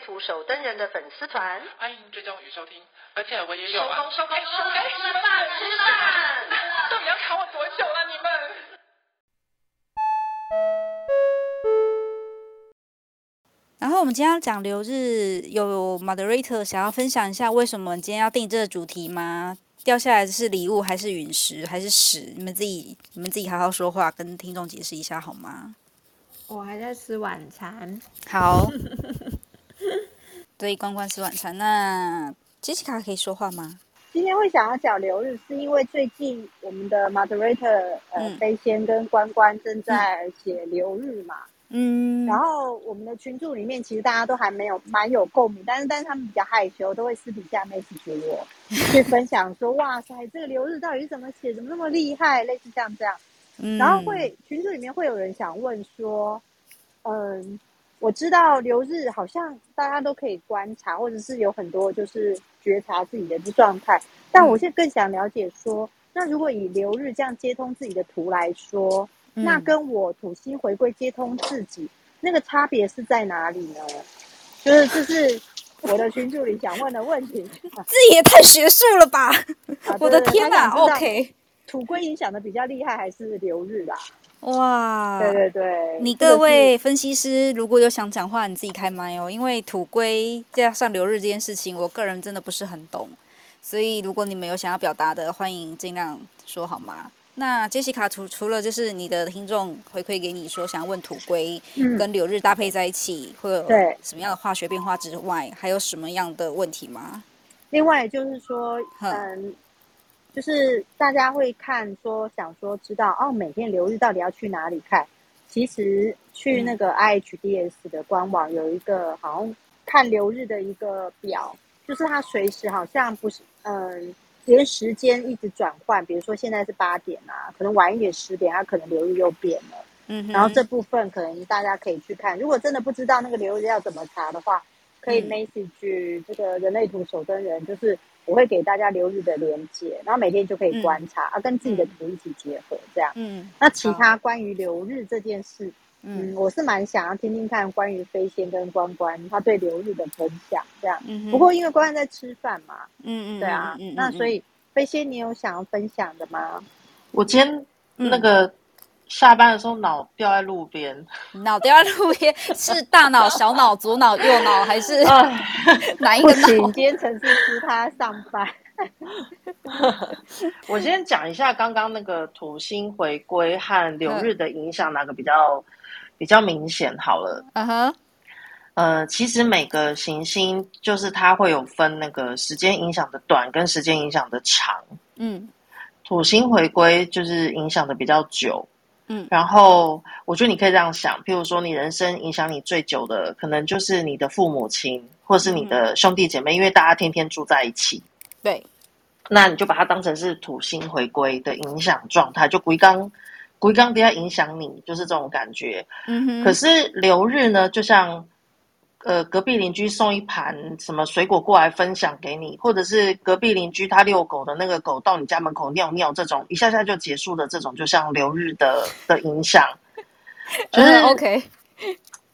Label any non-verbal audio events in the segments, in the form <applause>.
图手灯人的粉丝团，欢迎追踪与收听。而且我也有啊，收工收工收工，该吃饭吃饭，到底要卡我多久了你们？然后我们今天要讲流日，有 moderator 想要分享一下为什么今天要定这个主题吗？掉下来的是礼物还是陨石还是屎？你们自己你们自己好好说话，跟听众解释一下好吗？我还在吃晚餐。好。<laughs> 对，关关吃晚餐。那 Jessica 可以说话吗？今天会想要讲流日，是因为最近我们的 moderator 呃飞仙跟关关正在写流日嘛。嗯。然后我们的群组里面，其实大家都还没有蛮有共鸣，但是但是他们比较害羞，都会私底下 message 给我，去分享说：“哇塞，这个流日到底是怎么写？怎么那么厉害？”类似像这样。嗯。然后会群组里面会有人想问说：“嗯。”我知道流日好像大家都可以观察，或者是有很多就是觉察自己的状态。但我现在更想了解说，那如果以流日这样接通自己的图来说，嗯、那跟我土星回归接通自己，那个差别是在哪里呢？就是这是我的群助理想问的问题。<laughs> 这也太学术了吧！啊、<laughs> 我的天哪！OK，土龟影响的比较厉害，还是流日啦？哇，对对对，你各位分析师如果有想讲话，你自己开麦哦。因为土龟加上流日这件事情，我个人真的不是很懂，所以如果你们有想要表达的，欢迎尽量说好吗？那杰西卡除除了就是你的听众回馈给你说想要问土龟跟流日搭配在一起会有什么样的化学变化之外，还有什么样的问题吗？另外就是说，嗯。就是大家会看说想说知道哦，每天流日到底要去哪里看？其实去那个 IHDS 的官网有一个好像看流日的一个表，就是它随时好像不是嗯，连时间一直转换，比如说现在是八点啊，可能晚一点十点，它可能流日又变了。嗯，然后这部分可能大家可以去看。如果真的不知道那个流日要怎么查的话，可以 message 这个人类图守灯人，就是。我会给大家流日的连接，然后每天就可以观察，嗯、啊，跟自己的图一起结合，这样。嗯。那其他关于流日这件事，嗯，嗯我是蛮想要听听看关于飞仙跟关关他对流日的分享，这样。嗯。不过因为关关在吃饭嘛，嗯嗯，对啊，嗯嗯，那所以飞仙你有想要分享的吗？我今天那个。嗯下班的时候脑掉在路边，脑掉在路边是大脑、小脑、左脑、右脑还是 <laughs> <laughs> 哪一个脑？今天陈思思他上班。<laughs> 我先讲一下刚刚那个土星回归和流日的影响，哪个比较比较明显？好了，嗯哼，呃，其实每个行星就是它会有分那个时间影响的短跟时间影响的长。嗯，土星回归就是影响的比较久。嗯，然后我觉得你可以这样想，譬如说你人生影响你最久的，可能就是你的父母亲，或是你的兄弟姐妹，嗯、因为大家天天住在一起。对，那你就把它当成是土星回归的影响状态，就归刚归刚比较影响你，就是这种感觉。嗯哼。可是流日呢，就像。呃，隔壁邻居送一盘什么水果过来分享给你，或者是隔壁邻居他遛狗的那个狗到你家门口尿尿，这种一下下就结束的这种，就像流日的 <laughs> 的影响，就是 OK。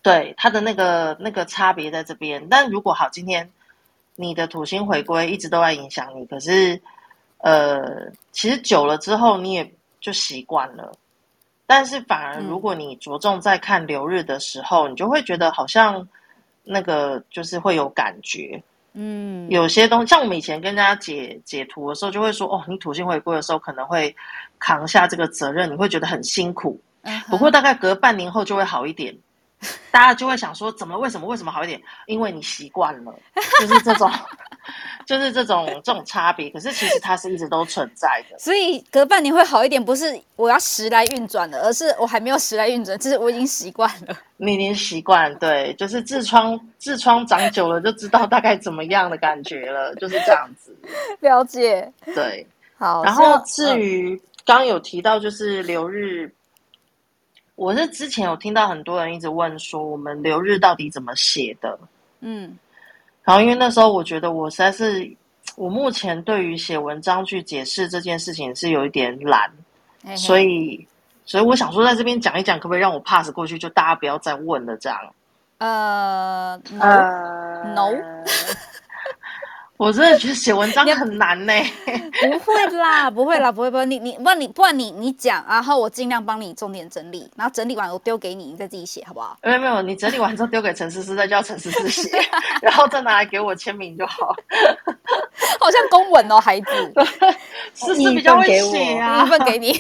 对，它的那个那个差别在这边。但如果好，今天你的土星回归一直都在影响你，可是呃，其实久了之后你也就习惯了。但是反而如果你着重在看流日的时候，嗯、你就会觉得好像。那个就是会有感觉，嗯，有些东西像我们以前跟大家解解图的时候，就会说哦，你土星回归的时候可能会扛下这个责任，你会觉得很辛苦。Uh huh. 不过大概隔半年后就会好一点，<laughs> 大家就会想说，怎么为什么为什么好一点？因为你习惯了，<laughs> 就是这种，<laughs> 就是这种这种差别。可是其实它是一直都存在的。所以隔半年会好一点，不是我要时来运转了，而是我还没有时来运转，就是我已经习惯了。你已经习惯，对，就是痔疮痔疮长久了就知道大概怎么样的感觉了，就是这样子。了解，对，好。然后至于刚刚有提到就是流日。我是之前有听到很多人一直问说，我们留日到底怎么写的？嗯，然后因为那时候我觉得我实在是，我目前对于写文章去解释这件事情是有一点懒，嘿嘿，所以，所以我想说在这边讲一讲，可不可以让我 pass 过去，就大家不要再问了，这样。呃呃，no。<laughs> 我真的觉得写文章很难呢。<laughs> 不会啦，不会啦，不会不会。你你不然你不然你你讲，然后我尽量帮你重点整理，然后整理完我丢给你，你再自己写，好不好？没有没有，你整理完之后丢给陈思思，再叫陈思思写，<laughs> 然后再拿来给我签名就好。好像公文哦，孩子。<laughs> 思思比较会写啊，一份给你，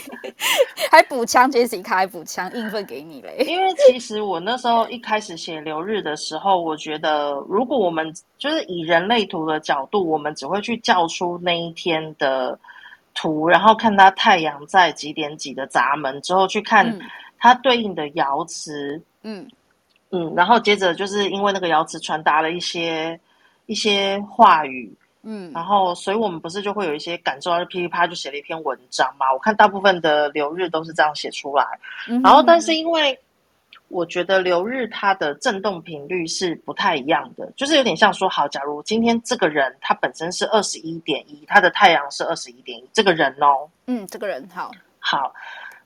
还补枪，Jessica 还补枪，硬份给你嘞。因为其实我那时候一开始写流日的时候，我觉得如果我们就是以人类图的角度，我们只会去叫出那一天的图，然后看它太阳在几点几的闸门之后，去看它对应的爻辞，嗯嗯，然后接着就是因为那个爻辞传达了一些一些话语。嗯，然后，所以我们不是就会有一些感受，就噼里啪啦就写了一篇文章嘛。我看大部分的流日都是这样写出来，嗯、然后，但是因为我觉得流日它的震动频率是不太一样的，就是有点像说，好，假如今天这个人他本身是二十一点一，他的太阳是二十一点一，这个人哦，嗯，这个人好，好，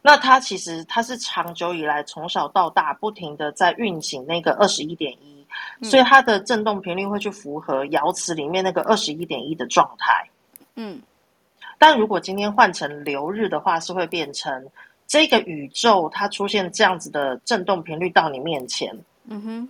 那他其实他是长久以来从小到大不停的在运行那个二十一点一。所以它的震动频率会去符合爻辞里面那个二十一点一的状态。嗯，但如果今天换成流日的话，是会变成这个宇宙它出现这样子的震动频率到你面前。嗯哼，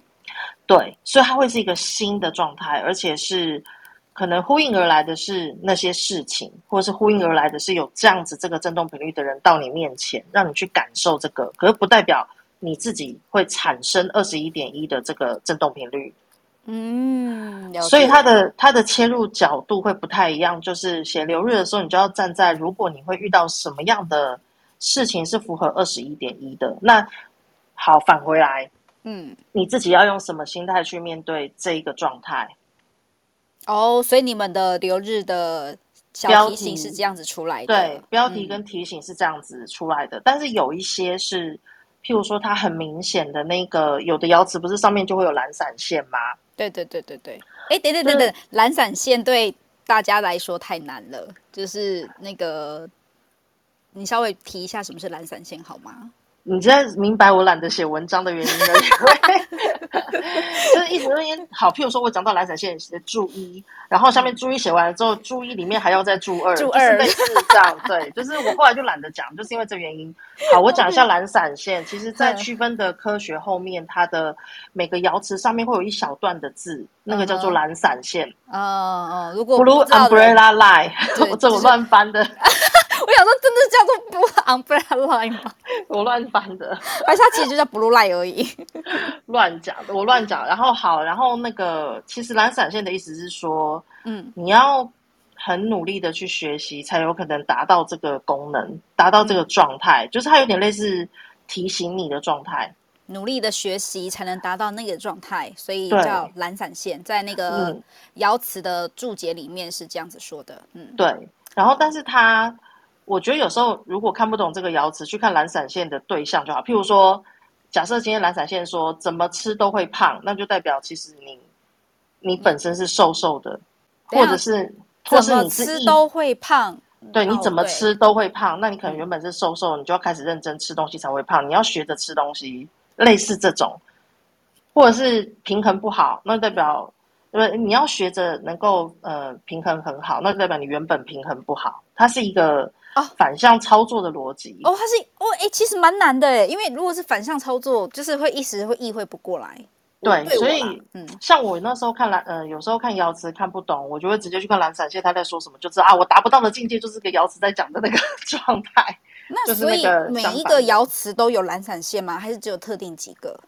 对，所以它会是一个新的状态，而且是可能呼应而来的是那些事情，或者是呼应而来的是有这样子这个震动频率的人到你面前，让你去感受这个，可是不代表。你自己会产生二十一点一的这个震动频率，嗯，所以它的它的切入角度会不太一样。就是写流日的时候，你就要站在如果你会遇到什么样的事情是符合二十一点一的，那好返回来，嗯，你自己要用什么心态去面对这一个状态？哦，所以你们的留日的小提醒是这样子出来的，对，标题跟提醒是这样子出来的，嗯，但是有一些是。譬如说，它很明显的那个有的爻辞不是上面就会有蓝闪线吗？对对对对对。哎，等等等等，蓝闪线对大家来说太难了。就是那个，你稍微提一下什么是懒散线好吗？你现在明白我懒得写文章的原因了？<laughs> 就是一直那边好，譬如说我讲到懒散线写注一，然后下面注一写完了之后，注一里面还要再注二，注二类似这样。对，就是我后来就懒得讲，就是因为这原因。好，我讲一下懒散线。其实，在区分的科学后面，它的每个爻辞上面会有一小段的字，那个叫做懒散线。哦哦，如果 Blue Umbrella Line，<laughs> 我这我乱翻的。我想说，真的叫做 Blue Umbrella Line 吗？我乱翻的，还是它其实就叫 Blue Line 而已？乱讲，我乱讲。然后好，然后那个其实懒散线的意思是说，嗯，你要很努力的去学习，才有可能达到这个功能，达到这个状态，嗯、就是它有点类似提醒你的状态。努力的学习才能达到那个状态，所以叫懒散线。在那个爻辞的注解里面是这样子说的。嗯，对。然后，但是它。我觉得有时候如果看不懂这个爻辞，去看懒散线的对象就好。譬如说，假设今天懒散线说怎么吃都会胖，那就代表其实你你本身是瘦瘦的，嗯、或者是或是你吃都会胖。对，你怎么吃都会胖，那你可能原本是瘦瘦，你就要开始认真吃东西才会胖。你要学着吃东西，类似这种，或者是平衡不好，那代表因为你要学着能够呃平衡很好，那代表你原本平衡不好。它是一个。哦，反向操作的逻辑哦，它是哦，哎，其实蛮难的哎，因为如果是反向操作，就是会一时会意会不过来。对，对所以嗯，像我那时候看蓝，呃，有时候看瑶池看不懂，我就会直接去看蓝闪现，他在说什么，就知道啊，我达不到的境界就是个瑶池在讲的那个 <laughs> 状态。那所以每一个瑶池都有蓝闪现吗？还是只有特定几个？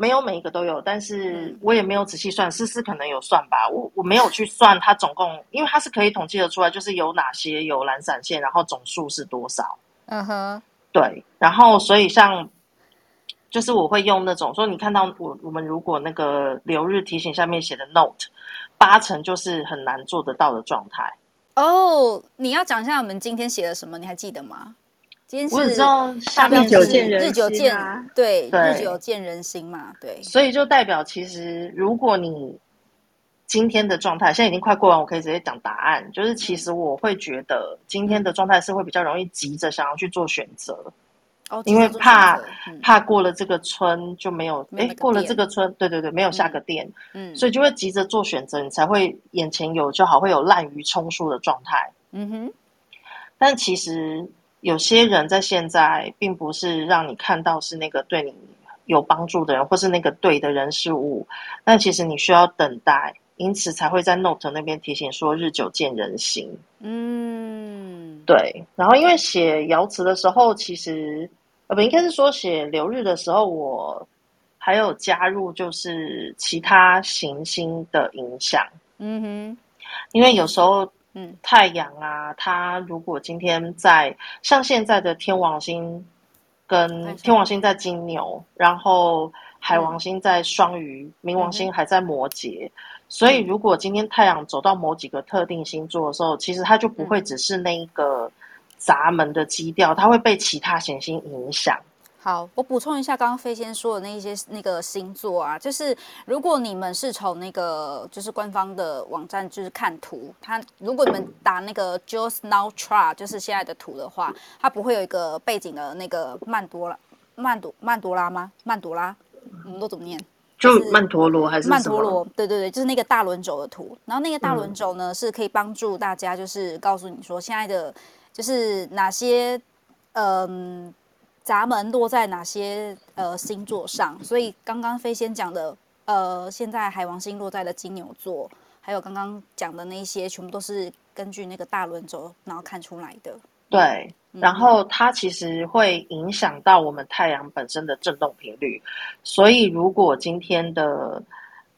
没有每一个都有，但是我也没有仔细算，思思可能有算吧。我我没有去算它总共，因为它是可以统计得出来，就是有哪些有懒散线，然后总数是多少。嗯哼，对。然后所以像，就是我会用那种说，你看到我我们如果那个留日提醒下面写的 note，八成就是很难做得到的状态。哦，你要讲一下我们今天写了什么？你还记得吗？今天是我只知道下面日久见人心啊，日久见，对，对日久见人心嘛，对。所以就代表，其实如果你今天的状态现在已经快过完，我可以直接讲答案。就是其实我会觉得今天的状态是会比较容易急着想要去做选择，哦，因为怕、嗯、怕过了这个村就没有，哎，过了这个村，对对对，没有下个店，嗯，所以就会急着做选择，你才会眼前有就好，会有滥竽充数的状态。嗯哼，但其实。有些人在现在并不是让你看到是那个对你有帮助的人，或是那个对的人事物，那其实你需要等待，因此才会在 Note 那边提醒说日久见人心。嗯，对。然后因为写爻辞的时候，其实呃不应该是说写流日的时候，我还有加入就是其他行星的影响。嗯哼，因为有时候。嗯，太阳啊，它如果今天在像现在的天王星，跟天王星在金牛，然后海王星在双鱼，嗯、冥王星还在摩羯，嗯、所以如果今天太阳走到某几个特定星座的时候，其实它就不会只是那一个闸门的基调，它会被其他行星影响。好，我补充一下，刚刚飞仙说的那一些那个星座啊，就是如果你们是从那个就是官方的网站就是看图，它如果你们打那个 Just Now Chart 就是现在的图的话，它不会有一个背景的那个曼多拉曼多曼多拉吗？曼多拉，我们都怎么念？就曼陀罗还是曼陀罗？对对对，就是那个大轮轴的图。然后那个大轮轴呢，嗯、是可以帮助大家，就是告诉你说现在的就是哪些嗯。闸门落在哪些呃星座上？所以刚刚飞仙讲的，呃，现在海王星落在了金牛座，还有刚刚讲的那些，全部都是根据那个大轮轴然后看出来的。对，然后它其实会影响到我们太阳本身的振动频率，所以如果今天的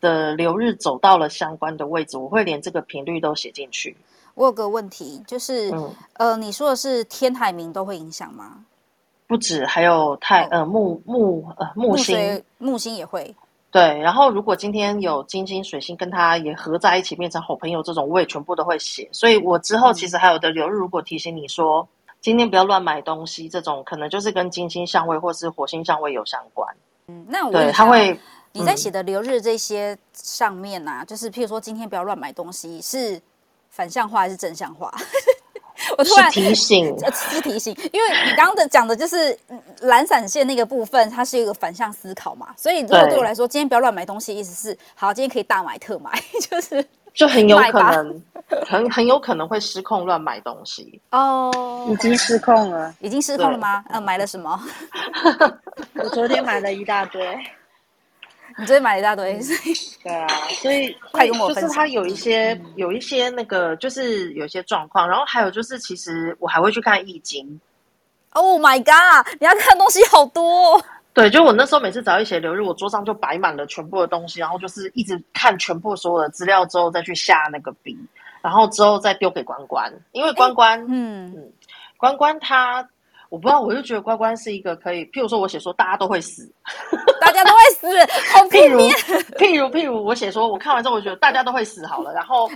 的流日走到了相关的位置，我会连这个频率都写进去。我有个问题，就是、嗯、呃，你说的是天海明都会影响吗？不止，还有太呃木木呃木星，木星也会。对，然后如果今天有金星、水星跟他也合在一起变成好朋友，这种我也全部都会写。所以我之后其实还有的流日，如果提醒你说、嗯、今天不要乱买东西，这种可能就是跟金星相位或是火星相位有相关。嗯，那我对他会你在写的流日这些上面啊，嗯、就是譬如说今天不要乱买东西，是反向化还是正向话？我突然提醒，是提醒，因为你刚刚的讲的就是懒散线那个部分，它是一个反向思考嘛，所以如果对我来说，今天不要乱买东西，意思是好，今天可以大买特买，<laughs> 就是就很有可能，很很有可能会失控乱买东西。哦，已经失控了，已经失控了吗？呃，买了什么？<laughs> 我昨天买了一大堆。你最近买了一大堆，所以对啊，所以 <laughs> 快跟我分享。就是它有一些、嗯、有一些那个，就是有一些状况，然后还有就是，其实我还会去看易经。Oh my god！你要看的东西好多、哦。<laughs> 对，就我那时候每次只要一写流入，我桌上就摆满了全部的东西，然后就是一直看全部所有的资料之后再去下那个笔，然后之后再丢给关关，因为关关，嗯嗯，关关他。我不知道，我就觉得关关是一个可以，譬如说我写说大家都会死，<laughs> 大家都会死，<laughs> 好譬如譬如譬如我写说，我看完之后我觉得大家都会死好了，然后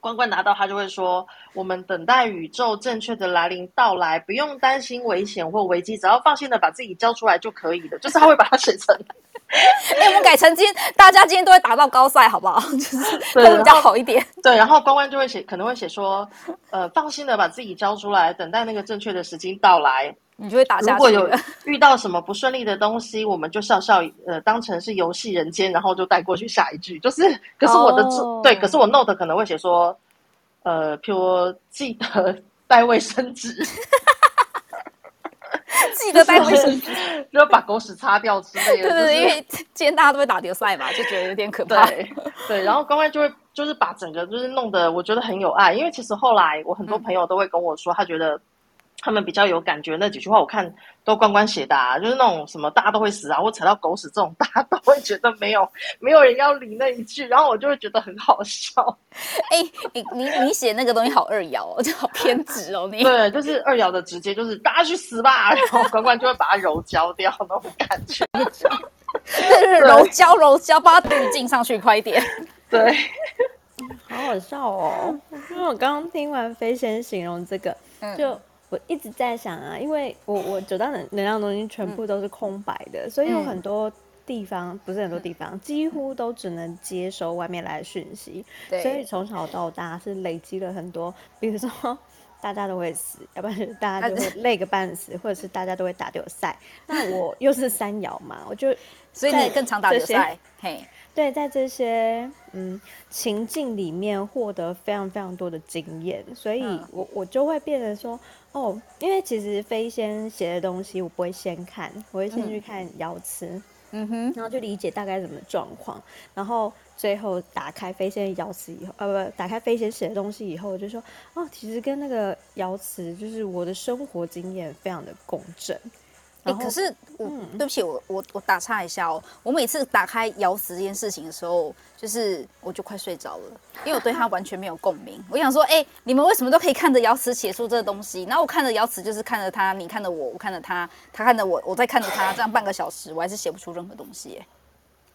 关关拿到他就会说，我们等待宇宙正确的来临到来，不用担心危险或危机，只要放心的把自己交出来就可以了。就是他会把它写成。<laughs> 哎、欸，我们改成今天，大家今天都会打到高赛，好不好？<laughs> 就是会比较好一点。<laughs> 对，然后关关就会写，可能会写说，呃，放心的把自己交出来，等待那个正确的时机到来，你就会打下去。如果有遇到什么不顺利的东西，我们就笑笑，呃，当成是游戏人间，然后就带过去下一句。就是，可是我的，oh. 对，可是我 note 可能会写说，呃，譬如记得带卫生纸。记得带卫生纸，<laughs> 就把狗屎擦掉之类的。对对对，因为今天大家都会打碟赛嘛，就觉得有点可怕。对对，然后乖乖就会就是把整个就是弄得我觉得很有爱，因为其实后来我很多朋友都会跟我说，他觉得他们比较有感觉那几句话，我看都关关写的，啊，就是那种什么大家都会死啊，或踩到狗屎这种，<laughs> 大家都会觉得没有没有人要理那一句，然后我就会觉得很好笑。<laughs> 哎、欸，你你你写那个东西好二爻哦，就好偏执哦，你。对，就是二爻的直接就是大家去死吧，然后关关就会把它揉焦掉那种感觉，<laughs> 对揉焦揉焦，把它滤镜上去快一点，对，好好笑哦，因为我刚刚听完飞仙形容这个，就。嗯我一直在想啊，因为我我九大能能量中心全部都是空白的，嗯、所以有很多地方、嗯、不是很多地方、嗯，几乎都只能接收外面来的讯息。对，所以从小到大是累积了很多，比如说 <laughs> 大家都会死，要不然大家就会累个半死，<laughs> 或者是大家都会打丢赛。那我又是三爻嘛，我就所以你更常打丢赛。嘿。对，在这些嗯情境里面获得非常非常多的经验，所以我我就会变得说哦，因为其实飞仙写的东西我不会先看，我会先去看瑶池，嗯哼，然后就理解大概什么状况，然后最后打开飞仙瑶池以后，呃不，打开飞仙写的东西以后，我就说哦，其实跟那个瑶池就是我的生活经验非常的共振。欸、可是我、嗯、对不起，我我我打岔一下哦。我每次打开爻辞这件事情的时候，就是我就快睡着了，因为我对他完全没有共鸣。我想说，哎、欸，你们为什么都可以看着瑶池写出这个东西？然后我看着瑶池就是看着他，你看着我，我看着他，他看着我，我在看着他，这样半个小时，我还是写不出任何东西。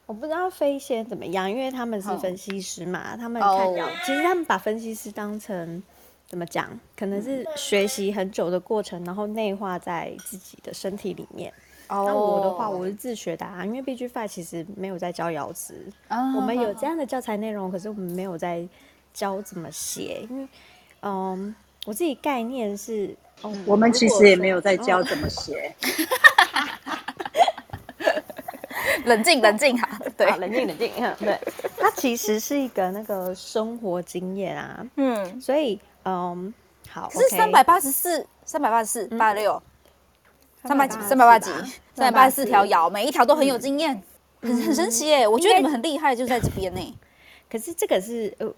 我不知道飞仙怎么样，因为他们是分析师嘛，他们看爻、哦，其实他们把分析师当成。怎么讲？可能是学习很久的过程，然后内化在自己的身体里面。Oh. 那我的话，我是自学的啊，因为 B G Five 其实没有在教爻辞，oh. 我们有这样的教材内容，可是我们没有在教怎么写。因为，嗯，我自己概念是，哦、我们其实也没有在教怎么写。冷静，冷静哈，对，冷静，冷静，对，它其实是一个那个生活经验啊，嗯，所以。嗯、um,，好，是三百八十四，三百八十四，八六，三百几，三百八几，三百八十四。条摇，每一条都很有经验，嗯、很很神奇耶！我觉得你们很厉害，就在这边呢。可是这个是呃，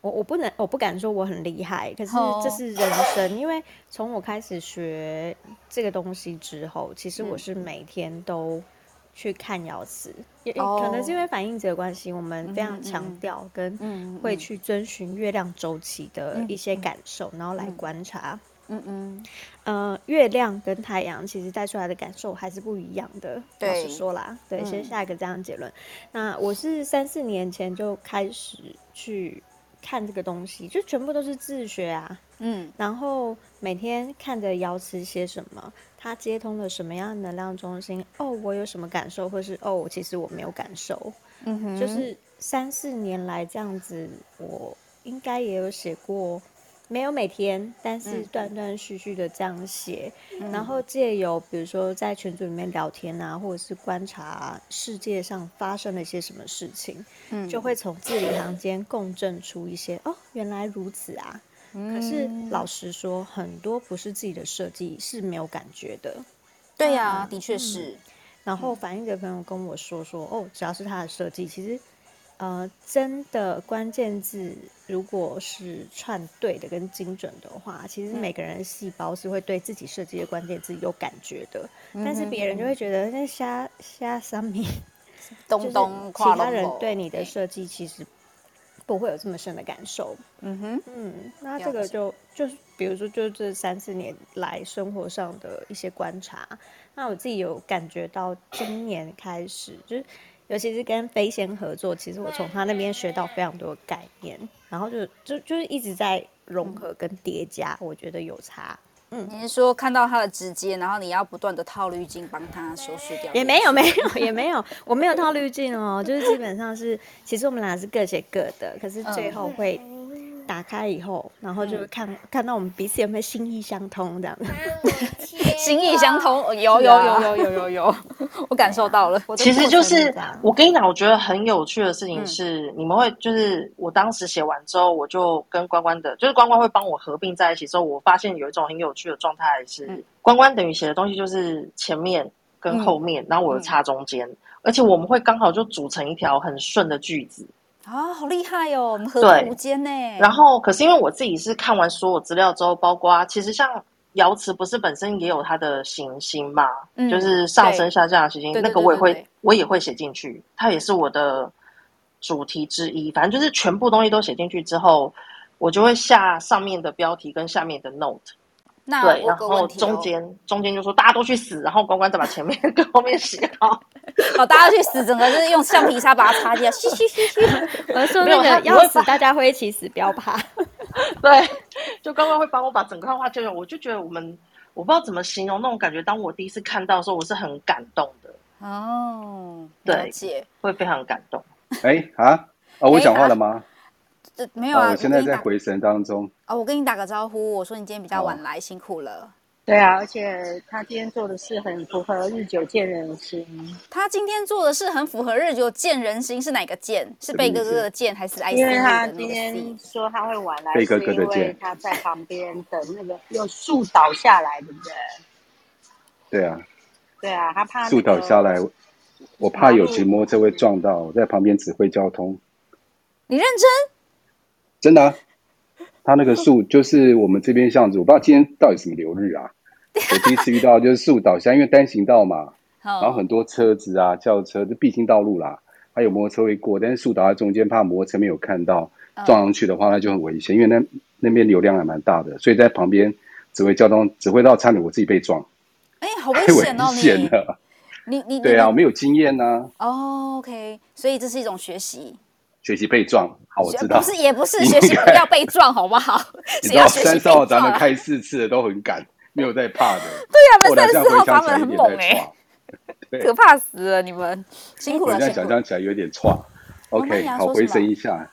我我不能，我不敢说我很厉害，可是这是人生，因为从我开始学这个东西之后，其实我是每天都。去看爻辞，也可能是因为反应者的关系，我们非常强调跟会去遵循月亮周期的一些感受，然后来观察。嗯嗯，呃，月亮跟太阳其实带出来的感受还是不一样的。老实说啦，对，先下一个这样结论。那我是三四年前就开始去看这个东西，就全部都是自学啊。嗯，然后每天看着瑶辞写什么。它接通了什么样的能量中心？哦，我有什么感受，或是哦，其实我没有感受。嗯哼，就是三四年来这样子，我应该也有写过，没有每天，但是断断续续的这样写。嗯、然后借由比如说在群组里面聊天啊，或者是观察世界上发生了一些什么事情，嗯，就会从字里行间共振出一些哦，原来如此啊。可是老实说，很多不是自己的设计是没有感觉的。对呀、啊，的确是。然后反映的朋友跟我说说，哦，只要是他的设计，其实，呃，真的关键字如果是串对的跟精准的话，其实每个人的细胞是会对自己设计的关键字有感觉的。但是别人就会觉得那瞎瞎三米，东东，其他人对你的设计其实。不会有这么深的感受，嗯哼，嗯，那这个就就是，比如说，就这三四年来生活上的一些观察，那我自己有感觉到，今年开始，就是尤其是跟飞仙合作，其实我从他那边学到非常多的概念，然后就就就是一直在融合跟叠加，我觉得有差。嗯，你是说看到他的直接，然后你要不断的套滤镜帮他修饰掉？也没有，没有，<laughs> 也没有，我没有套滤镜哦，就是基本上是，其实我们俩是各写各的，可是最后会。打开以后，然后就看、嗯、看到我们彼此有没有心意相通这样。子。心意相通，有有有有有有有，<laughs> 我感受到了。其实就是我跟你讲，我觉得很有趣的事情是，嗯、你们会就是我当时写完之后，我就跟关关的，就是关关会帮我合并在一起之后，我发现有一种很有趣的状态是，嗯、关关等于写的东西就是前面跟后面，嗯、然后我又插中间、嗯，而且我们会刚好就组成一条很顺的句子。啊，好厉害哦！我们合作无间呢。然后，可是因为我自己是看完所有资料之后，包括其实像瑶池不是本身也有它的行星嘛？嗯就是上升下降的行星，那个我也会我也会写进去，它也是我的主题之一。反正就是全部东西都写进去之后，我就会下上面的标题跟下面的 note。那对，然后中间中间就说大家都去死，然后关关再把前面跟后面洗好。好，<laughs> 大家去死，整个就是用橡皮擦把它擦掉，嘻嘻嘻嘻。<laughs> 我说那个要死，大家会一起死，不要怕。<laughs> 对，就关关会帮我把整个画就我就觉得我们我不知道怎么形容那种感觉。当我第一次看到的时候，我是很感动的，哦，对。会非常感动。哎啊啊！我讲话了吗？这没有啊，哦，我现在在回神当中。啊、我跟你打个招呼，我说你今天比较晚哦来，辛苦了。对啊，而且他今天做的事很符合日久见人心。他今天做的事很符合日久见人心，是哪个见？是贝哥哥的见，还是 I C 因为他今天说他会晚来，贝哥哥的是因为他在旁边等那个有树倒下来，对不对？对啊，对啊，他怕、那个、树倒下来，我怕有骑摩托车会撞到，我在旁边指挥交通。你认真？真的、啊，他那个树就是我们这边巷子，我不知道今天到底什么流日啊。我第一次遇到就是树倒下，因为单行道嘛，然后很多车子啊、轿车，就必经道路啦，还有摩托车会过，但是树倒在中间，怕摩托车没有看到撞上去的话，那就很危险，因为那那边流量还蛮大的，所以在旁边指挥交通，指挥到差点我自己被撞，哎，好危险哦！<laughs> 险了。你你对啊，我没有经验呢、哦，OK，所以这是一种学习。学习被撞，好，我知道。不是，也不是 <laughs> 应学习不要被撞，好不好？<laughs> 你知道谁要学习被三十号咱？们开四次的都很赶，没有在怕的。对呀，我后们三十四号来这样回想咱们很猛哎，<laughs> 可怕死了！你们辛苦了，我现在。想象起来有点错。那 OK，好，回神一下。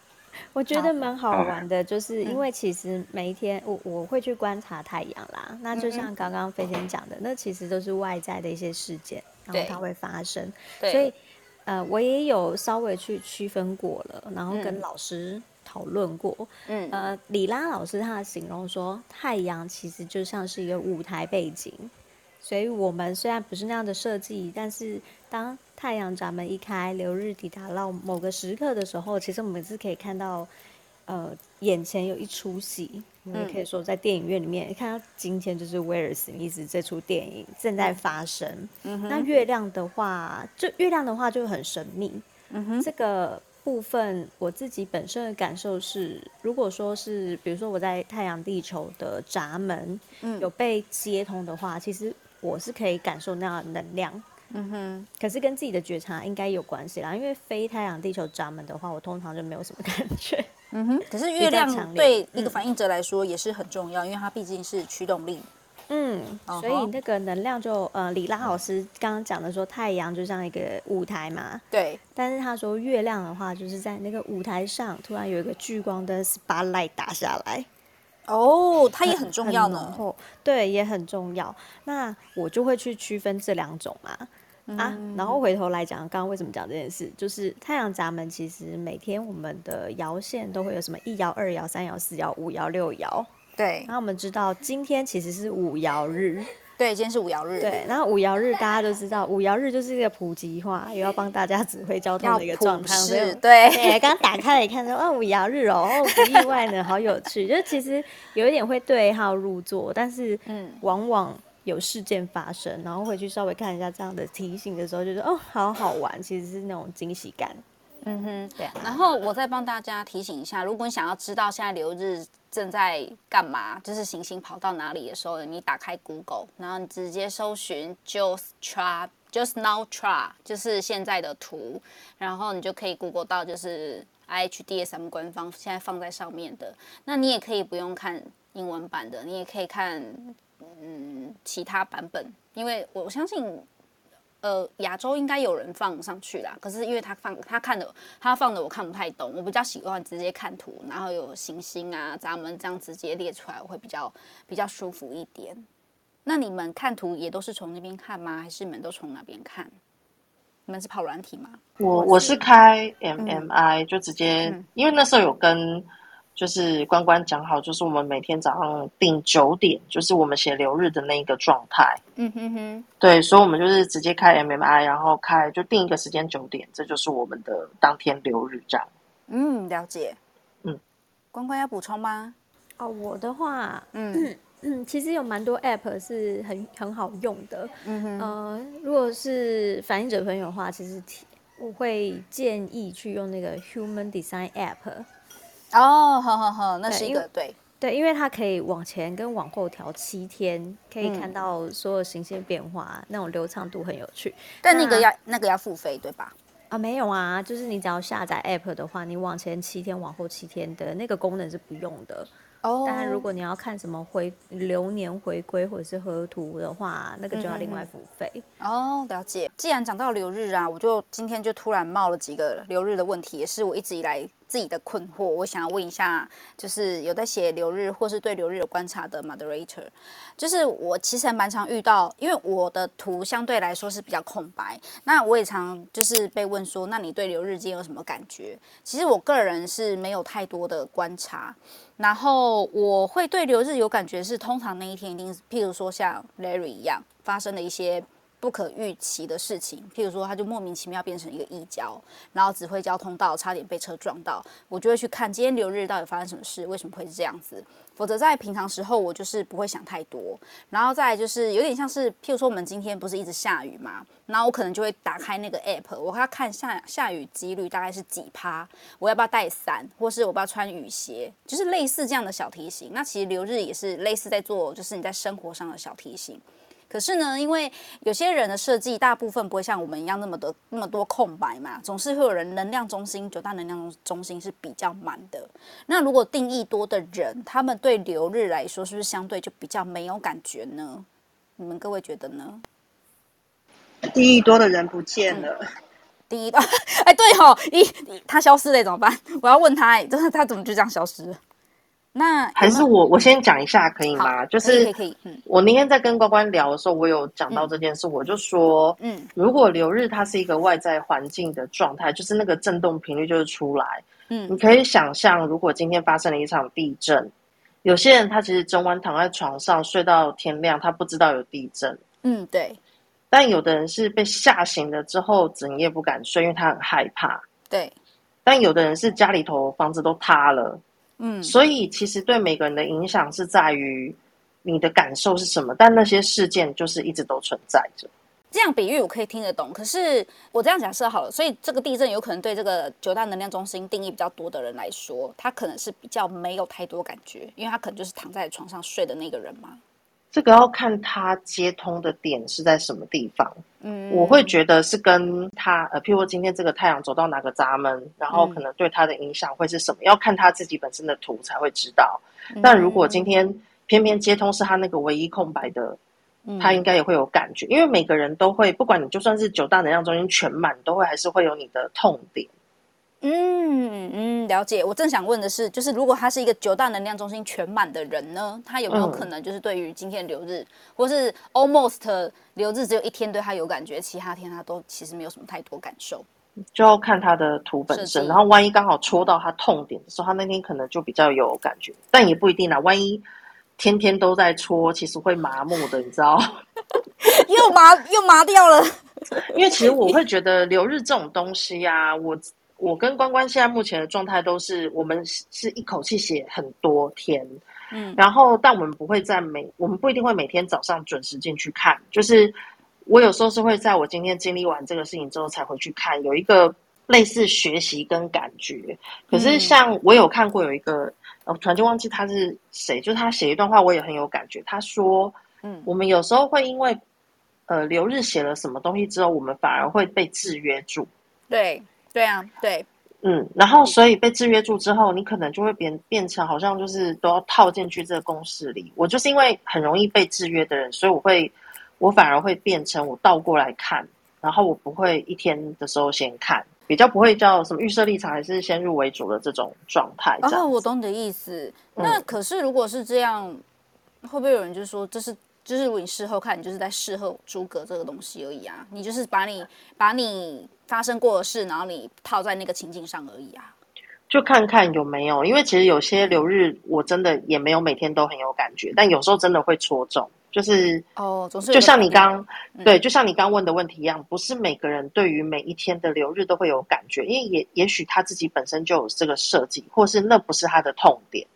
我觉得蛮好好玩的，就是嗯因为其实每一天我我会去观察太阳啦。那就像刚刚飞仙讲的，那其实都是外在的一些事件，然后它会发生。对所以呃，我也有稍微去区分过了，然后跟嗯老师讨论过。嗯呃，李拉老师他的形容说，太阳其实就像是一个舞台背景，所以我们虽然不是那样的设计，但是当太阳闸门一开，流日抵达到某个时刻的时候，其实我们是可以看到，呃，眼前有一出戏，我们也可以说在电影院里面、看到今天就是威尔史密斯这出电影正在发生。嗯那月亮的话，就月亮的话就很神秘。嗯哼，这个部分我自己本身的感受是，如果说是比如说我在太阳地球的闸门、嗯有被接通的话，其实我是可以感受那样的能量。嗯哼，可是跟自己的觉察应该有关系啦，因为非太阳地球闸门的话，我通常就没有什么感觉。嗯哼。<laughs> 可是月亮对一个嗯反应者来说也是很重要，因为它毕竟是驱动力。嗯，所以那个能量就呃，李拉老师刚刚讲的说，太阳就像一个舞台嘛，对，但是他说月亮的话，就是在那个舞台上突然有一个聚光灯 spotlight 打下来，哦，它也很重要呢。厚，对，也很重要。那我就会去区分这两种嘛。啊，嗯然后回头来讲，刚刚为什么讲这件事，就是太阳闸门其实每天我们的爻线都会有什么一爻、二爻、三爻、四爻、五爻、六爻。对然后我们知道今天其实是五爻日，对，今天是五爻日。对，然后五爻日大家都知道，五爻日就是一个普及化，也要帮大家指挥交通的一个普状态。对，对，刚打开来看说，哦，五爻日哦，哦，不意外呢，好有趣。就其实有一点会对号入座，但是嗯往往有事件发生，然后回去稍微看一下这样的提醒的时候，就说哦，好好玩，其实是那种惊喜感。嗯哼。对啊，然后我再帮大家提醒一下，如果你想要知道现在流日正在干嘛，就是行星跑到哪里的时候，你打开 Google，然后你直接搜寻 Just Chart Just Now Chart，就是现在的图，然后你就可以 Google 到就是 IHDSM 官方现在放在上面的。那你也可以不用看英文版的，你也可以看嗯其他版本，因为我相信。呃，亚洲应该有人放上去啦，可是因为他放他看的他放的我看不太懂，我比较喜欢直接看图，然后有行星啊、咱们这样直接列出来，我会比较比较舒服一点。那你们看图也都是从那边看吗？还是你们都从哪边看？你们是跑软体吗？我我是开 MMI，、就直接，嗯因为那时候有跟就是关关讲好，就是我们每天早上定九点，就是我们写留日的那一个状态。嗯哼哼，对，所以我们就是直接开 MMI，然后开就定一个时间九点，这就是我们的当天留日这样。嗯，了解。嗯，关关要补充吗？哦，我的话，嗯嗯，其实有蛮多 App 是很很好用的。嗯哼，呃，如果是反映者朋友的话，其实我会建议去用那个 Human Design App。哦，好好好，那是一个对对，对，因为它可以往前跟往后调七天，可以看到所有行星变化，嗯、那种流畅度很有趣。但那个要那，那个要付费对吧？啊，没有啊，就是你只要下载 App 的话，你往前七天，往后七天的那个功能是不用的。哦。当然，如果你要看什么回流年回归或者是河图的话，那个就要另外付费。嗯。哦，了解。既然讲到流日啊，我就今天就突然冒了几个流日的问题，也是我一直以来。自己的困惑，我想要问一下，就是有在写流日或是对流日有观察的 moderator，就是我其实还蛮常遇到，因为我的图相对来说是比较空白，那我也常就是被问说，那你对流日间有什么感觉？其实我个人是没有太多的观察，然后我会对流日有感觉是，通常那一天一定，譬如说像 Larry 一样发生的一些。不可预期的事情，譬如说，他就莫名其妙变成一个异焦，然后指挥交通道差点被车撞到，我就会去看今天流日到底发生什么事，为什么会是这样子？否则在平常时候，我就是不会想太多。然后再就是有点像是，譬如说我们今天不是一直下雨嘛，然后我可能就会打开那个 app，我要看下下雨几率大概是几趴，我要不要带伞，或是我不要穿雨鞋，就是类似这样的小提醒。那其实流日也是类似在做，就是你在生活上的小提醒。可是呢，因为有些人的设计大部分不会像我们一样那么的那么多空白嘛，总是会有人能量中心九大能量中心是比较满的。那如果定义多的人，他们对流日来说是不是相对就比较没有感觉呢？你们各位觉得呢？定义多的人不见了，嗯、定义多，<laughs> 哎，对吼、哦，咦，他消失了怎么办？我要问他，哎，就是他怎么就这样消失了？那还是我我先讲一下可以吗？就是可以，嗯，我那天在跟关关聊的时候，我有讲到这件事，我就说，嗯，如果流日它是一个外在环境的状态，就是那个震动频率就是出来，嗯，你可以想象，如果今天发生了一场地震，有些人他其实整晚躺在床上睡到天亮，他不知道有地震，嗯，对，但有的人是被吓醒了之后，整夜不敢睡，因为他很害怕，对，但有的人是家里头房子都塌了。嗯，所以其实对每个人的影响是在于你的感受是什么，但那些事件就是一直都存在着。这样比喻我可以听得懂，可是我这样假设好了，所以这个地震有可能对这个九大能量中心定义比较多的人来说，他可能是比较没有太多感觉，因为他可能就是躺在床上睡的那个人嘛。这个要看他接通的点是在什么地方。嗯，我会觉得是跟他呃，譬如说今天这个太阳走到哪个闸门，然后可能对他的影响会是什么，嗯、要看他自己本身的图才会知道。嗯、但如果今天偏偏接通是他那个唯一空白的，嗯、他应该也会有感觉，因为每个人都会，不管你就算是九大能量中心全满，都会还是会有你的痛点。嗯嗯，了解。我正想问的是，就是如果他是一个九大能量中心全满的人呢，他有没有可能就是对于今天的流日，嗯、或是 almost 流日只有一天对他有感觉，其他天他都其实没有什么太多感受？就要看他的图本身，然后万一刚好戳到他痛点的时候，他那天可能就比较有感觉，但也不一定啦。万一天天都在戳，其实会麻木的，你知道？<laughs> 又麻又麻掉了。因为其实我会觉得流日这种东西呀、啊，我。我跟关关现在目前的状态都是，我们是一口气写很多天，嗯，然后但我们不会在每，我们不一定会每天早上准时进去看，就是我有时候是会在我今天经历完这个事情之后才回去看，有一个类似学习跟感觉。可是像我有看过有一个，我突然间忘记他是谁，就是他写一段话，我也很有感觉。他说，嗯，我们有时候会因为呃留日写了什么东西之后，我们反而会被制约住，对。对啊，对，嗯，然后所以被制约住之后，你可能就会变变成好像就是都要套进去这个公式里。我就是因为很容易被制约的人，所以我会，我反而会变成我倒过来看，然后我不会一天的时候先看，比较不会叫什么预设立场还是先入为主的这种状态。哦，我懂你的意思。那可是如果是这样，嗯，会不会有人就说这是？就是如果你事后看，你就是在事后诸葛这个东西而已啊，你就是把你把你发生过的事，然后你套在那个情境上而已啊。就看看有没有，因为其实有些流日我真的也没有每天都很有感觉，但有时候真的会戳中，就是哦，总是就像你刚、嗯、对，就像你刚问的问题一样，不是每个人对于每一天的流日都会有感觉，因为也也许他自己本身就有这个设计，或是那不是他的痛点，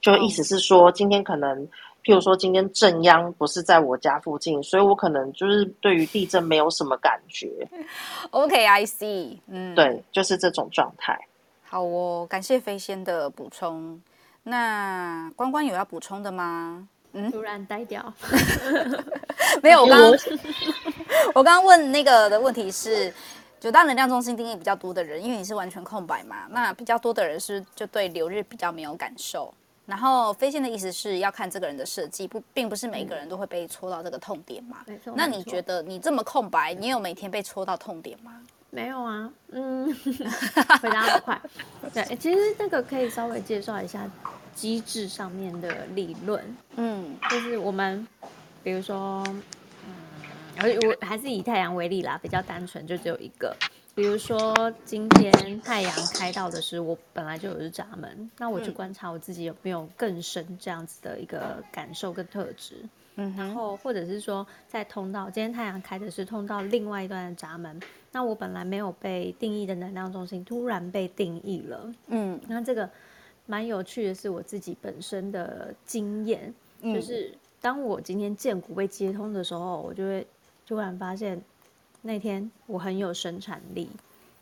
就意思是说、哦、今天可能。譬如说今天震央不是在我家附近，所以我可能就是对于地震没有什么感觉。<laughs> OK，I see。嗯，对，就是这种状态。好哦，感谢飞仙的补充。那关关有要补充的吗？嗯，突然呆掉。<laughs> <laughs> 没有，我刚刚我刚刚问那个的问题是，九大能量中心定义比较多的人，因为你是完全空白嘛，那比较多的人是就对流日比较没有感受。然后飞线的意思是要看这个人的设计，不，并不是每个人都会被戳到这个痛点嘛。没错。那你觉得你这么空白，你有每天被戳到痛点吗？没有啊。嗯，<laughs> 回答好快。对，其实这个可以稍微介绍一下机制上面的理论。嗯，就是我们比如说，嗯，而我还是以太阳为例啦，比较单纯，就只有一个。比如说，今天太阳开到的是我本来就有日闸门，那我去观察我自己有没有更深这样子的一个感受跟特质。嗯，然后或者是说，在通道，今天太阳开的是通道另外一端的闸门，那我本来没有被定义的能量中心突然被定义了。嗯，那这个蛮有趣的是我自己本身的经验，就是当我今天荐骨被接通的时候，我就会突然发现。那天我很有生产力，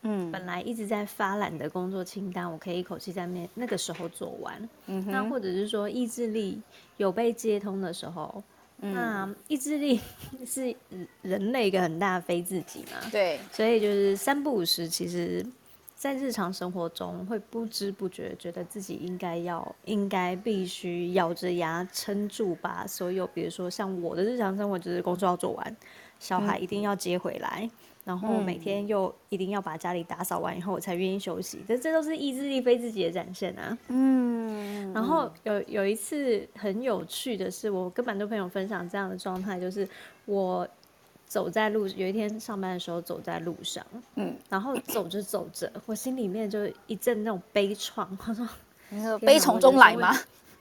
嗯，本来一直在发懒的工作清单，我可以一口气在那那个时候做完，嗯，那或者是说意志力有被接通的时候，嗯，那意志力 <laughs> 是人类一个很大的非自己嘛，对，所以就是三不五时，其实在日常生活中会不知不觉觉得自己应该要应该必须咬着牙撑住，把所有比如说像我的日常生活就是工作要做完。小孩一定要接回来，嗯，然后每天又一定要把家里打扫完以后，我才愿意休息。这这都是意志力非自己的展现啊。嗯，然后有有一次很有趣的是，我跟蛮多朋友分享这样的状态，就是我走在路，有一天上班的时候走在路上，嗯，然后走着走着，我心里面就一阵那种悲怆。他说：“你说悲从中来吗？”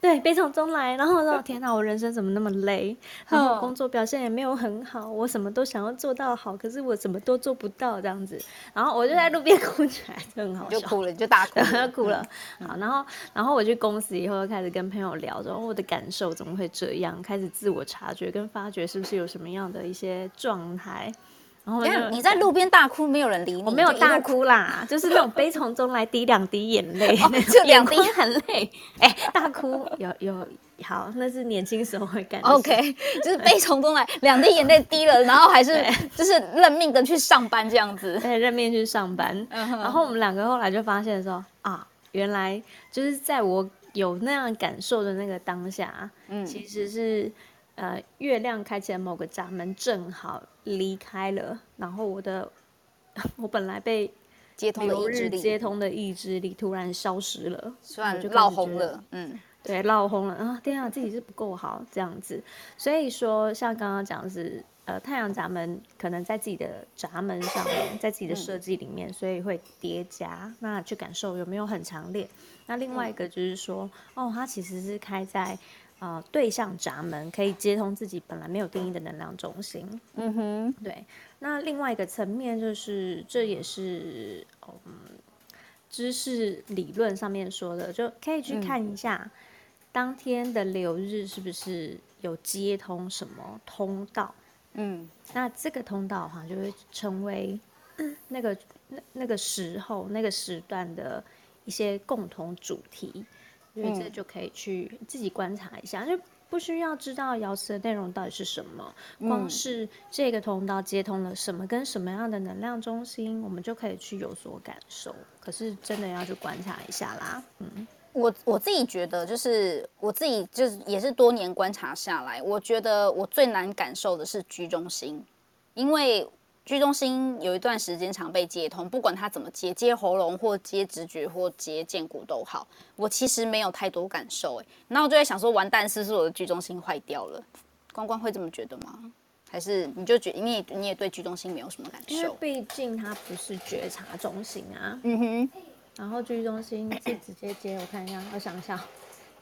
对，悲从中来，然后说：“ <laughs> 天哪，我人生怎么那么累？然后工作表现也没有很好，我什么都想要做到好，可是我什么都做不到这样子。然后我就在路边哭起来，就很好笑，就哭了，就大哭了，<laughs> 哭了。好，然后然后我去公司以后，又开始跟朋友聊，说我的感受怎么会这样？开始自我察觉跟发觉，是不是有什么样的一些状态？”然后你在路边大哭，没有人理你。我没有大哭啦，就是那种悲从中来，滴两滴眼泪，就 <laughs> 两滴眼泪。<laughs> 哎、欸，大哭有有好，那是年轻时候会感觉。OK，就是悲从中来，两滴眼泪滴了，然后还是 <laughs> 就是认命的去上班这样子。对，认命去上班。然后我们两个后来就发现说啊，原来就是在我有那样感受的那个当下，嗯，其实是。呃，月亮开启了某个闸门，正好离开了，然后我的 <laughs> 我本来被接通的意志力接通的意志力突然消失了，突然就闹红了，嗯，对，闹红了啊！天啊，自己是不够好这样子，所以说像刚刚讲的是，呃，太阳闸门可能在自己的闸门上面，在自己的设计里面，所以会叠加，那去感受有没有很强烈？那另外一个就是说，哦，它其实是开在。啊、呃，对象闸门可以接通自己本来没有定义的能量中心。嗯哼，对。那另外一个层面就是，这也是嗯，知识理论上面说的，就可以去看一下、嗯、当天的流日是不是有接通什么通道。嗯，那这个通道哈，就会成为那个那那个时候那个时段的一些共同主题。所以这就可以去自己观察一下，就不需要知道瑶池的内容到底是什么，光是这个通道接通了什么跟什么样的能量中心，我们就可以去有所感受。可是真的要去观察一下啦。嗯，我我自己觉得，就是我自己就是也是多年观察下来，我觉得我最难感受的是居中心，因为。居中心有一段时间常被接通，不管他怎么接，接喉咙或接直觉或接荐骨都好，我其实没有太多感受哎。那我就在想说，完蛋，是不是我的居中心坏掉了？关关会这么觉得吗？还是你就觉得你也你也对居中心没有什么感受？因为毕竟它不是觉察中心啊。嗯哼。然后居中心是直接接，我看一下，我想一下，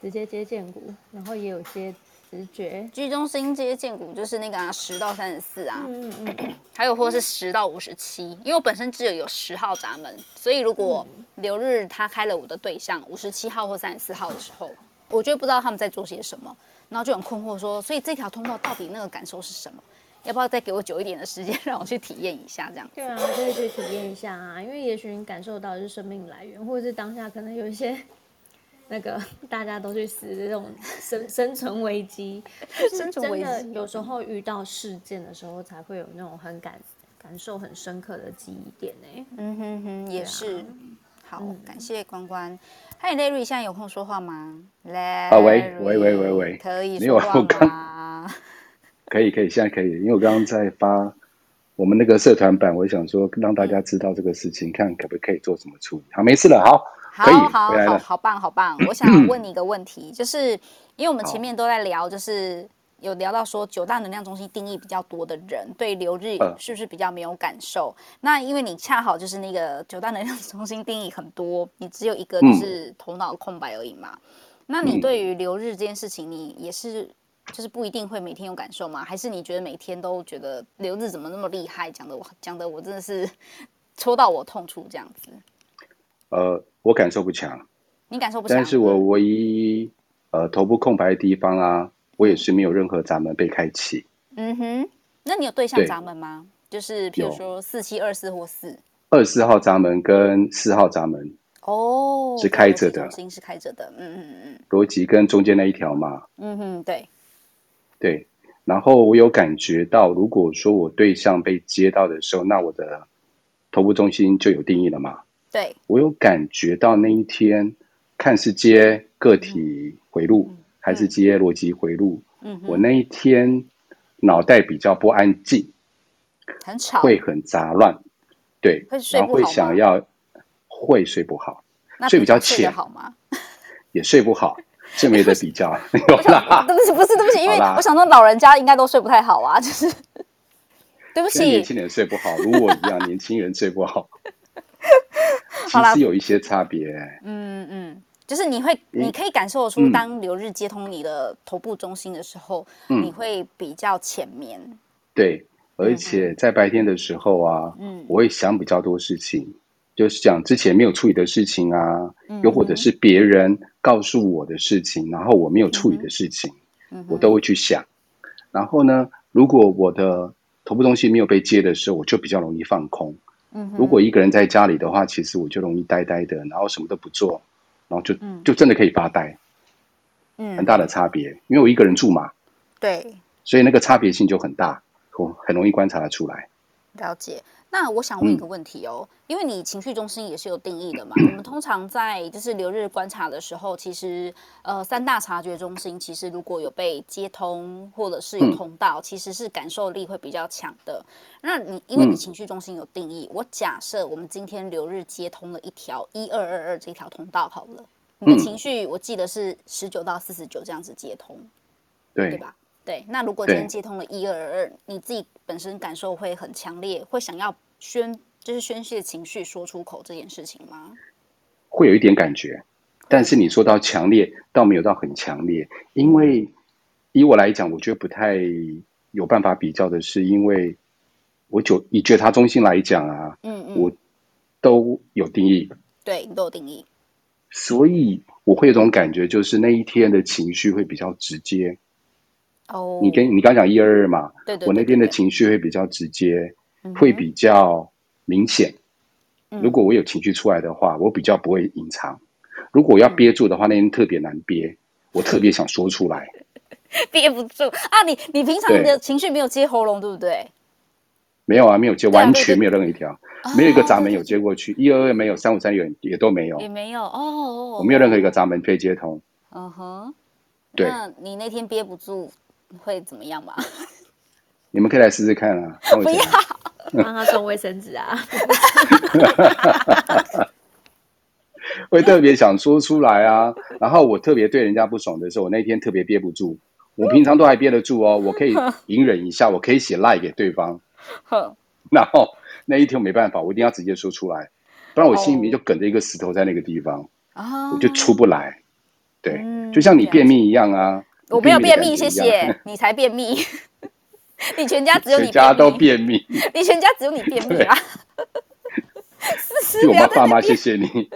直接接荐骨，然后也有接。直觉居中心接荐股就是那个啊，十到三十四啊，嗯嗯嗯，<clears throat> 还有或是十到五十七，因为我本身只有有十号闸门，所以如果留日他开了我的对象五十七号或三十四号的时候，我就不知道他们在做些什么，然后就很困惑说，所以这条通道到底那个感受是什么？要不要再给我久一点的时间，让我去体验一下这样？对啊，可以去体验一下啊，因为也许你感受到的是生命来源，或者是当下可能有一些那个 <laughs> 大家都去死的这种生生存危机，生存危机，<laughs> 有时候遇到事件的时候才会有那种很感感受很深刻的记忆点呢。嗯哼哼，也是。啊、好，嗯、感谢关关。嗨，Larry，现在有空说话吗？Larry，喂喂喂喂喂，可以说话吗？<laughs> 可以可以，现在可以，因为我刚刚在发我们那个社团版，我想说让大家知道这个事情，看可不可以做什么处理。好，没事了，好，好，好，好，好棒，好棒。<clears throat> 我想问你一个问题，就是因为我们前面都在聊，就是有聊到说九大能量中心定义比较多的人，对流日是不是比较没有感受？那因为你恰好就是那个九大能量中心定义很多，你只有一个就是头脑空白而已嘛。那你对于流日这件事情，你也是？就是不一定会每天有感受吗？还是你觉得每天都觉得流日怎么那么厉害？讲的我讲的我真的是 <laughs> 戳到我痛处这样子。呃，我感受不强。你感受不强？但是我唯一呃头部空白的地方啊，我也是没有任何闸门被开启。嗯哼，那你有对象闸门吗？就是譬如说四七二四或四二四号闸门跟四号闸门哦，是开着的，心是开着的。嗯嗯嗯，逻辑跟中间那一条嘛。嗯哼，对。对，然后我有感觉到，如果说我对象被接到的时候，那我的头部中心就有定义了嘛？对，我有感觉到那一天，看是接个体回路，嗯、还是接逻辑回路，嗯，我那一天脑袋比较不安静，很吵，会很杂乱，对，然后会想要会睡不好，睡比较浅。好吗？也睡不好。这没得比较，<laughs> 有啦。对不起，不是对不起，因为我想说老人家应该都睡不太好啊，就是。对不起。年轻人睡不好，如我一样，<laughs> 年轻人睡不好，<laughs> 其实有一些差别。嗯嗯，就是你会，你可以感受出，当流日接通你的头部中心的时候，你会比较浅眠。对，而且在白天的时候啊，嗯，我会想比较多事情。就是讲之前没有处理的事情啊，又或者是别人告诉我的事情，然后我没有处理的事情，我都会去想。然后呢，如果我的头部东西没有被接的时候，我就比较容易放空。如果一个人在家里的话，其实我就容易呆呆的，然后什么都不做，然后就就真的可以发呆。很大的差别，因为我一个人住嘛。对。所以那个差别性就很大，我很容易观察得出来。了解。那我想问一个问题哦，因为你情绪中心也是有定义的嘛。我们通常在就是留日观察的时候，其实呃三大察觉中心其实如果有被接通或者是有通道，其实是感受力会比较强的。那你因为你情绪中心有定义，我假设我们今天留日接通了一条一二二二这条通道好了，你的情绪我记得是十九到四十九这样子接通，对对吧？对。那如果今天接通了一二二二，你自己本身感受会很强烈，会想要。宣就是宣泄情绪说出口这件事情吗？会有一点感觉，但是你说到强烈，倒没有到很强烈。因为以我来讲，我觉得不太有办法比较的是，因为我就以觉察中心来讲啊，嗯嗯，我都有定义，对，都有定义，所以我会有种感觉，就是那一天的情绪会比较直接。哦，你跟你刚讲一二二嘛，对对，我那天的情绪会比较直接。会比较明显。如果我有情绪出来的话，我比较不会隐藏。如果要憋住的话，那天特别难憋。<laughs> 我特别想说出来，憋不住啊！你你平常的情绪没有接喉咙，对不对？没有啊，没有接，完全没有任何一条，没有一个闸门有接过去。一二二没有，三五三也也都没有，也没有哦。我没有任何一个闸门可以接通。嗯哼，对。那你那天憋不住会怎么样吗？<laughs> 你们可以来试试看啊！不要。<laughs> 帮他送卫生纸啊！<laughs> 会特别想说出来啊，然后我特别对人家不爽的时候，我那天特别憋不住。我平常都还憋得住哦，我可以隐忍一下，我可以写赖给对方。然后那一天我没办法，我一定要直接说出来，不然我心里面就梗着一个石头在那个地方，我就出不来。对，就像你便秘一样啊！我没有便秘，谢谢你才便秘。<laughs> 你全家只有你全家都便秘，<laughs> 你全家只有你便秘啊！是 <laughs> 我妈爸妈，谢谢你。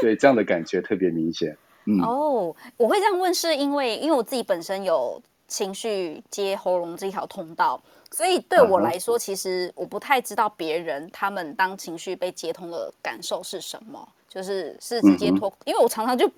对，这样的感觉特别明显。嗯，哦，我会这样问，是因为因为我自己本身有情绪接喉咙这条通道，所以对我来说，其实我不太知道别人他们当情绪被接通的感受是什么，就是是直接脱，因为我常常就。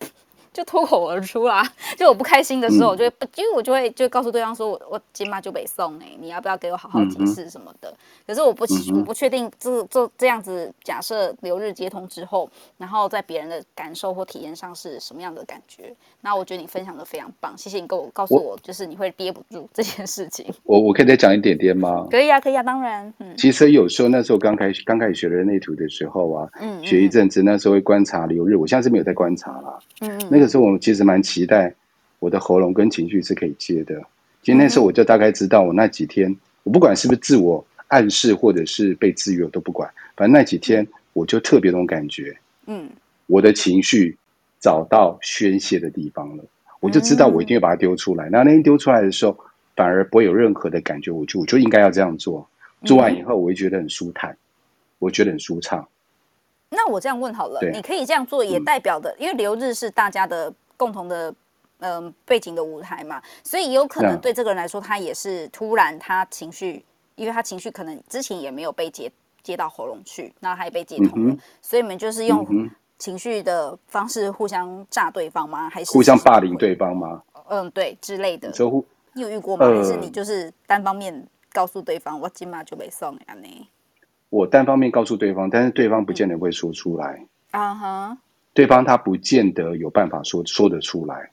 就脱口而出啦，<laughs> 就我不开心的时候，我就会，嗯、因为我就会就告诉对方说，我我今晚就北送哎，你要不要给我好好解释什么的？嗯、可是我不、嗯、我不确定这这这样子假设留日接通之后，然后在别人的感受或体验上是什么样的感觉？那我觉得你分享的非常棒，谢谢你跟我告诉我，就是你会憋不住这件事情。我我可以再讲一点点吗？可以啊，可以啊，当然。嗯，其实有时候那时候刚开始刚开始学人类图的时候啊，嗯，学一阵子，那时候会观察留日，我现在是没有在观察啦。嗯嗯，那个时候我其实蛮。期待我的喉咙跟情绪是可以接的。今天时候我就大概知道，我那几天我不管是不是自我暗示或者是被制约，我都不管。反正那几天我就特别那种感觉，嗯，我的情绪找到宣泄的地方了，我就知道我一定会把它丢出来。那那天丢出来的时候，反而不会有任何的感觉，我就我就应该要这样做。做完以后，我会觉得很舒坦，我觉得很舒畅。那我这样问好了，你可以这样做，也代表的，因为留日是大家的。共同的嗯、呃、背景的舞台嘛，所以有可能对这个人来说，他也是突然他情绪，因为他情绪可能之前也没有被接接到喉咙去，然后他也被接通了，嗯、所以你们就是用情绪的方式互相炸对方吗？还是互相霸凌对方吗？嗯，对之类的。你，你有遇过吗？呃、还是你就是单方面告诉对方我今晚就被送呀？呢？我单方面告诉对方，但是对方不见得会说出来。啊哈、嗯。对方他不见得有办法说说得出来，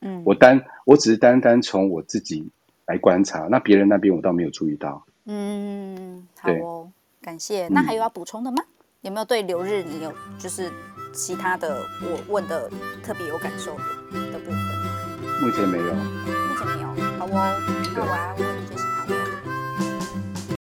嗯，我单我只是单单从我自己来观察，那别人那边我倒没有注意到，嗯，好哦，感谢。那还有要补充的吗？嗯、有没有对留日你有就是其他的我问的特别有感受的部分？目前没有，目前没有，好哦，那我要问。